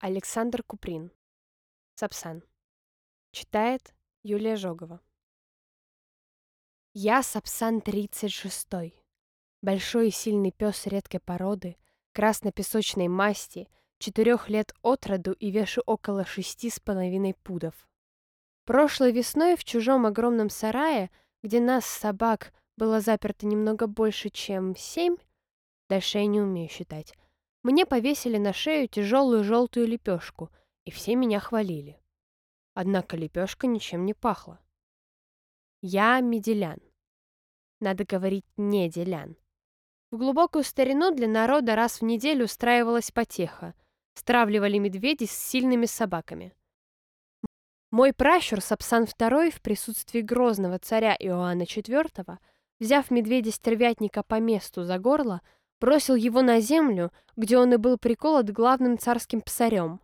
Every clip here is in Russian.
Александр Куприн. Сапсан. Читает Юлия Жогова. Я Сапсан 36-й. Большой и сильный пес редкой породы, красно-песочной масти, четырех лет от роду и вешу около шести с половиной пудов. Прошлой весной в чужом огромном сарае, где нас, собак, было заперто немного больше, чем семь, дальше я не умею считать, мне повесили на шею тяжелую желтую лепешку, и все меня хвалили. Однако лепешка ничем не пахла. Я меделян. Надо говорить не делян. В глубокую старину для народа раз в неделю устраивалась потеха. Стравливали медведи с сильными собаками. Мой пращур Сапсан II в присутствии грозного царя Иоанна IV, взяв медведя-стервятника по месту за горло, бросил его на землю, где он и был приколот главным царским псарем.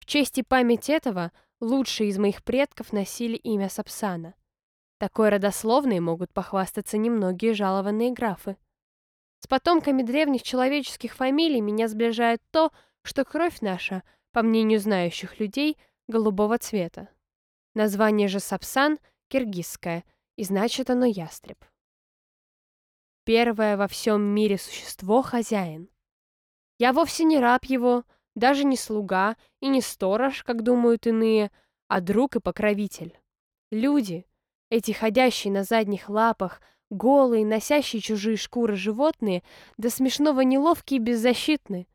В честь и память этого лучшие из моих предков носили имя Сапсана. Такой родословной могут похвастаться немногие жалованные графы. С потомками древних человеческих фамилий меня сближает то, что кровь наша, по мнению знающих людей, голубого цвета. Название же Сапсан — киргизское, и значит оно ястреб первое во всем мире существо хозяин. Я вовсе не раб его, даже не слуга и не сторож, как думают иные, а друг и покровитель. Люди, эти ходящие на задних лапах, голые, носящие чужие шкуры животные, до смешного неловкие и беззащитны.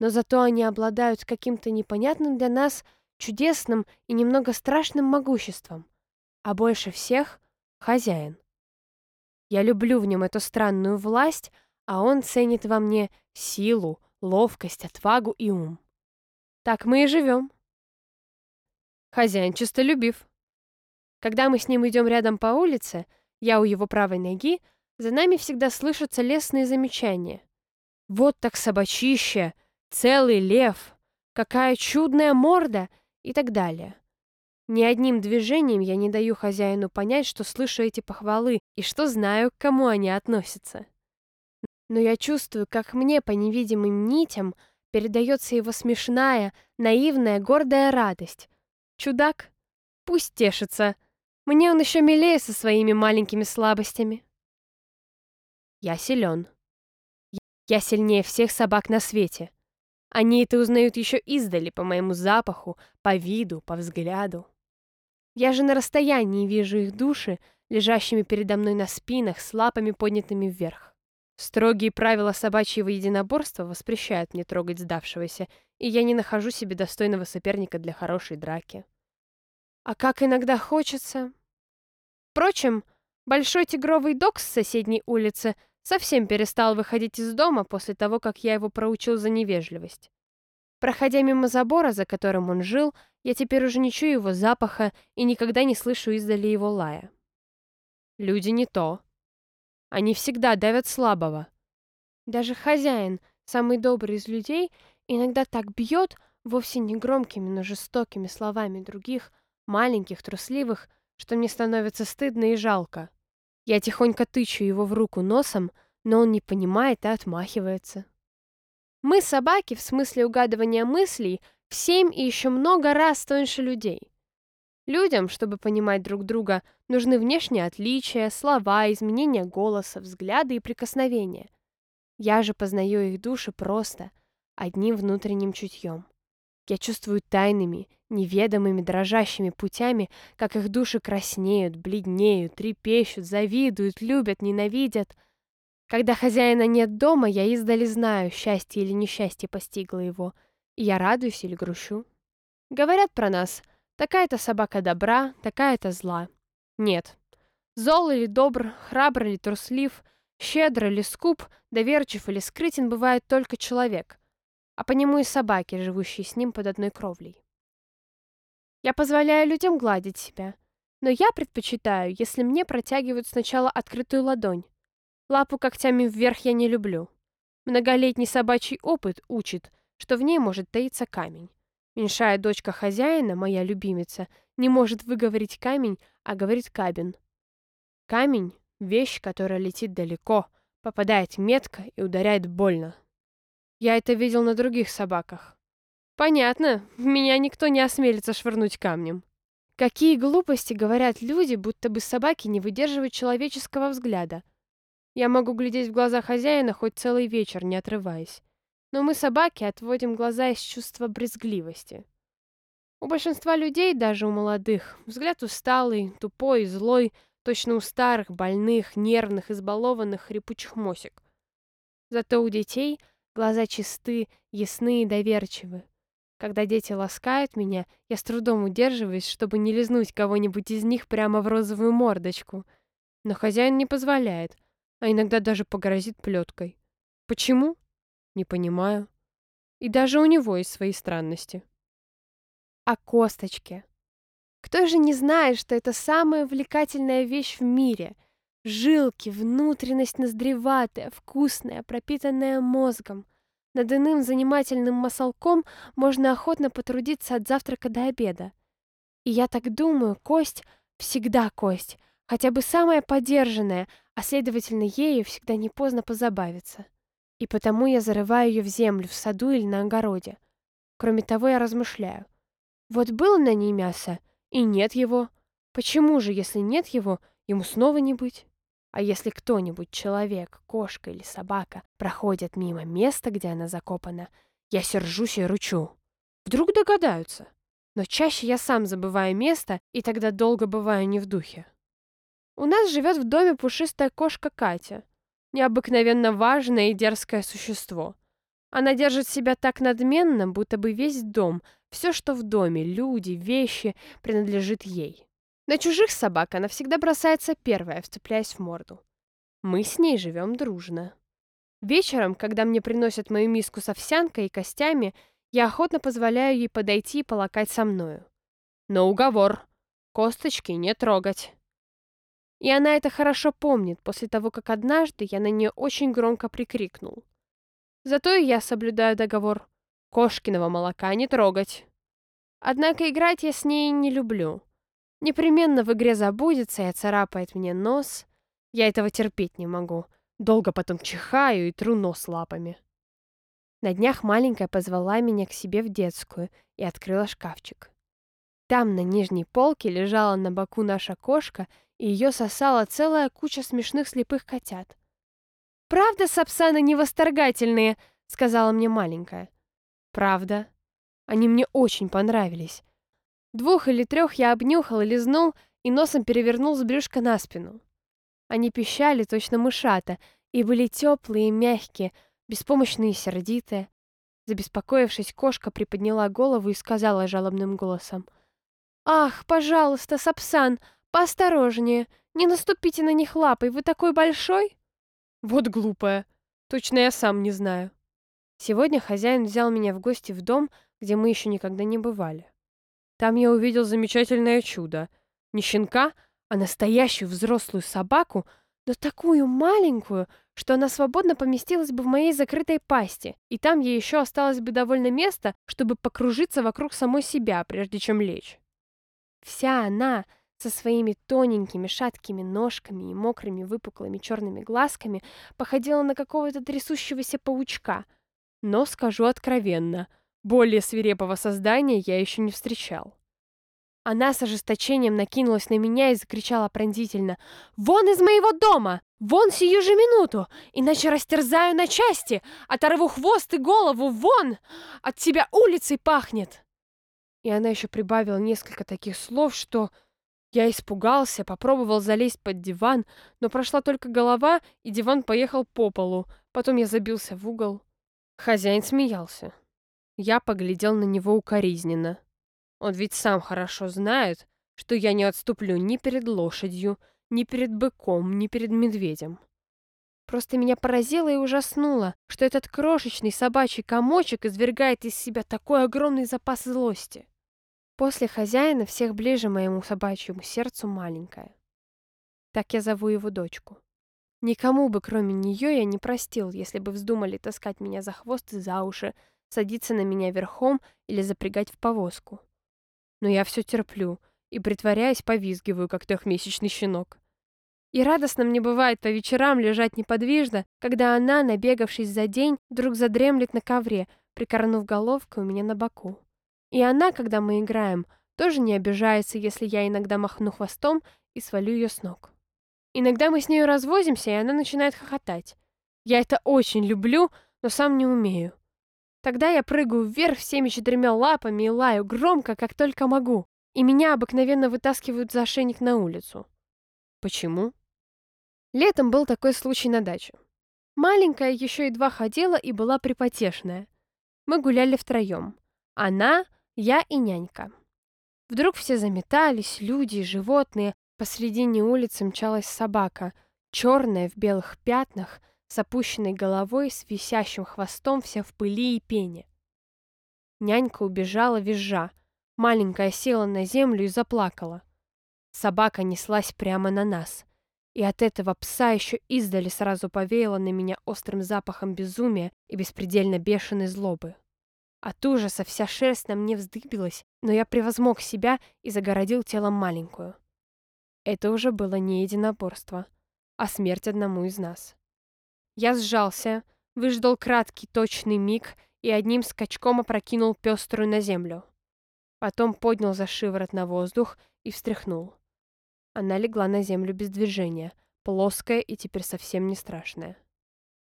Но зато они обладают каким-то непонятным для нас чудесным и немного страшным могуществом. А больше всех — хозяин. Я люблю в нем эту странную власть, а он ценит во мне силу, ловкость, отвагу и ум. Так мы и живем. Хозяин честолюбив. Когда мы с ним идем рядом по улице, я у его правой ноги, за нами всегда слышатся лесные замечания. Вот так собачище, целый лев, какая чудная морда и так далее. Ни одним движением я не даю хозяину понять, что слышу эти похвалы и что знаю, к кому они относятся. Но я чувствую, как мне по невидимым нитям передается его смешная, наивная, гордая радость. Чудак? Пусть тешится. Мне он еще милее со своими маленькими слабостями. Я силен. Я сильнее всех собак на свете. Они это узнают еще издали по моему запаху, по виду, по взгляду. Я же на расстоянии вижу их души, лежащими передо мной на спинах, с лапами поднятыми вверх. Строгие правила собачьего единоборства воспрещают мне трогать сдавшегося, и я не нахожу себе достойного соперника для хорошей драки. А как иногда хочется... Впрочем, большой тигровый дог с соседней улицы совсем перестал выходить из дома после того, как я его проучил за невежливость. Проходя мимо забора, за которым он жил, я теперь уже не чую его запаха и никогда не слышу издали его лая. Люди не то. Они всегда давят слабого. Даже хозяин, самый добрый из людей, иногда так бьет, вовсе не громкими, но жестокими словами других, маленьких, трусливых, что мне становится стыдно и жалко. Я тихонько тычу его в руку носом, но он не понимает и отмахивается. Мы, собаки, в смысле угадывания мыслей, в семь и еще много раз тоньше людей. Людям, чтобы понимать друг друга, нужны внешние отличия, слова, изменения голоса, взгляды и прикосновения. Я же познаю их души просто, одним внутренним чутьем. Я чувствую тайными, неведомыми, дрожащими путями, как их души краснеют, бледнеют, трепещут, завидуют, любят, ненавидят — когда хозяина нет дома, я издали знаю, счастье или несчастье постигло его, я радуюсь или грущу. Говорят про нас, такая-то собака добра, такая-то зла. Нет. Зол или добр, храбр или труслив, щедр или скуп, доверчив или скрытен бывает только человек, а по нему и собаки, живущие с ним под одной кровлей. Я позволяю людям гладить себя, но я предпочитаю, если мне протягивают сначала открытую ладонь, Лапу когтями вверх я не люблю. Многолетний собачий опыт учит, что в ней может таиться камень. Меньшая дочка хозяина, моя любимица, не может выговорить камень, а говорит кабин. Камень — вещь, которая летит далеко, попадает метко и ударяет больно. Я это видел на других собаках. Понятно, меня никто не осмелится швырнуть камнем. Какие глупости говорят люди, будто бы собаки не выдерживают человеческого взгляда. Я могу глядеть в глаза хозяина хоть целый вечер, не отрываясь. Но мы, собаки, отводим глаза из чувства брезгливости. У большинства людей, даже у молодых, взгляд усталый, тупой, злой, точно у старых, больных, нервных, избалованных, хрипучих мосик. Зато у детей глаза чисты, ясны и доверчивы. Когда дети ласкают меня, я с трудом удерживаюсь, чтобы не лизнуть кого-нибудь из них прямо в розовую мордочку. Но хозяин не позволяет, а иногда даже погрозит плеткой. Почему? Не понимаю. И даже у него есть свои странности. О косточке. Кто же не знает, что это самая увлекательная вещь в мире? Жилки, внутренность ноздреватая, вкусная, пропитанная мозгом. Над иным занимательным масолком можно охотно потрудиться от завтрака до обеда. И я так думаю, кость всегда кость, хотя бы самая подержанная, а следовательно, ею всегда не поздно позабавиться. И потому я зарываю ее в землю, в саду или на огороде. Кроме того, я размышляю. Вот было на ней мясо, и нет его. Почему же, если нет его, ему снова не быть? А если кто-нибудь, человек, кошка или собака, проходит мимо места, где она закопана, я сержусь и ручу. Вдруг догадаются. Но чаще я сам забываю место, и тогда долго бываю не в духе. У нас живет в доме пушистая кошка Катя. Необыкновенно важное и дерзкое существо. Она держит себя так надменно, будто бы весь дом, все, что в доме, люди, вещи, принадлежит ей. На чужих собак она всегда бросается первая, вцепляясь в морду. Мы с ней живем дружно. Вечером, когда мне приносят мою миску с овсянкой и костями, я охотно позволяю ей подойти и полакать со мною. Но уговор. Косточки не трогать. И она это хорошо помнит после того, как однажды я на нее очень громко прикрикнул. Зато и я соблюдаю договор. Кошкиного молока не трогать. Однако играть я с ней не люблю. Непременно в игре забудется и оцарапает мне нос. Я этого терпеть не могу. Долго потом чихаю и тру нос лапами. На днях маленькая позвала меня к себе в детскую и открыла шкафчик. Там на нижней полке лежала на боку наша кошка, и ее сосала целая куча смешных слепых котят. «Правда, сапсаны невосторгательные?» — сказала мне маленькая. «Правда. Они мне очень понравились. Двух или трех я обнюхал и лизнул, и носом перевернул с брюшка на спину. Они пищали точно мышата, и были теплые и мягкие, беспомощные и сердитые. Забеспокоившись, кошка приподняла голову и сказала жалобным голосом. «Ах, пожалуйста, Сапсан, поосторожнее, не наступите на них лапой, вы такой большой?» «Вот глупая, точно я сам не знаю». Сегодня хозяин взял меня в гости в дом, где мы еще никогда не бывали. Там я увидел замечательное чудо. Не щенка, а настоящую взрослую собаку, но такую маленькую, что она свободно поместилась бы в моей закрытой пасти, и там ей еще осталось бы довольно места, чтобы покружиться вокруг самой себя, прежде чем лечь. Вся она со своими тоненькими шаткими ножками и мокрыми выпуклыми черными глазками походила на какого-то трясущегося паучка. Но, скажу откровенно, — более свирепого создания я еще не встречал. Она с ожесточением накинулась на меня и закричала пронзительно. «Вон из моего дома! Вон сию же минуту! Иначе растерзаю на части! Оторву хвост и голову! Вон! От тебя улицей пахнет!» И она еще прибавила несколько таких слов, что я испугался, попробовал залезть под диван, но прошла только голова, и диван поехал по полу. Потом я забился в угол. Хозяин смеялся. Я поглядел на него укоризненно. Он ведь сам хорошо знает, что я не отступлю ни перед лошадью, ни перед быком, ни перед медведем. Просто меня поразило и ужаснуло, что этот крошечный собачий комочек извергает из себя такой огромный запас злости. После хозяина всех ближе моему собачьему сердцу маленькая. Так я зову его дочку. Никому бы, кроме нее, я не простил, если бы вздумали таскать меня за хвост и за уши, садиться на меня верхом или запрягать в повозку. Но я все терплю и, притворяясь, повизгиваю, как трехмесячный щенок. И радостно мне бывает по вечерам лежать неподвижно, когда она, набегавшись за день, вдруг задремлет на ковре, прикорнув головкой у меня на боку. И она, когда мы играем, тоже не обижается, если я иногда махну хвостом и свалю ее с ног. Иногда мы с нею развозимся, и она начинает хохотать. Я это очень люблю, но сам не умею. Тогда я прыгаю вверх всеми четырьмя лапами и лаю громко, как только могу, и меня обыкновенно вытаскивают за ошейник на улицу. Почему? Летом был такой случай на даче. Маленькая еще едва ходила и была припотешная. Мы гуляли втроем. Она, я и нянька. Вдруг все заметались, люди животные. Посредине улицы мчалась собака, черная в белых пятнах, с опущенной головой, с висящим хвостом, вся в пыли и пене. Нянька убежала визжа. Маленькая села на землю и заплакала. Собака неслась прямо на нас. И от этого пса еще издали сразу повеяло на меня острым запахом безумия и беспредельно бешеной злобы. От ужаса вся шерсть на мне вздыбилась, но я превозмог себя и загородил телом маленькую. Это уже было не единоборство, а смерть одному из нас. Я сжался, выждал краткий точный миг и одним скачком опрокинул пеструю на землю. Потом поднял за шиворот на воздух и встряхнул. Она легла на землю без движения, плоская и теперь совсем не страшная.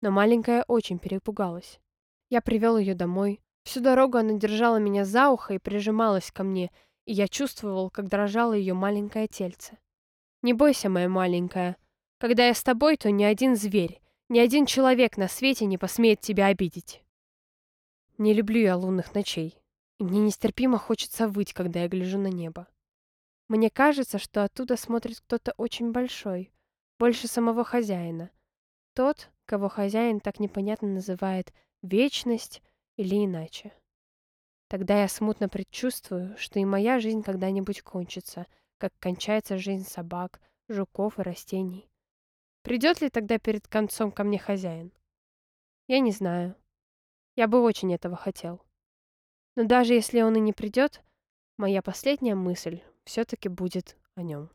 Но маленькая очень перепугалась. Я привел ее домой. Всю дорогу она держала меня за ухо и прижималась ко мне, и я чувствовал, как дрожало ее маленькое тельце. «Не бойся, моя маленькая. Когда я с тобой, то ни один зверь, ни один человек на свете не посмеет тебя обидеть». Не люблю я лунных ночей, и мне нестерпимо хочется выть, когда я гляжу на небо. Мне кажется, что оттуда смотрит кто-то очень большой, больше самого хозяина. Тот, кого хозяин так непонятно называет «вечность» или иначе. Тогда я смутно предчувствую, что и моя жизнь когда-нибудь кончится, как кончается жизнь собак, жуков и растений. Придет ли тогда перед концом ко мне хозяин? Я не знаю. Я бы очень этого хотел. Но даже если он и не придет, моя последняя мысль все-таки будет о нем.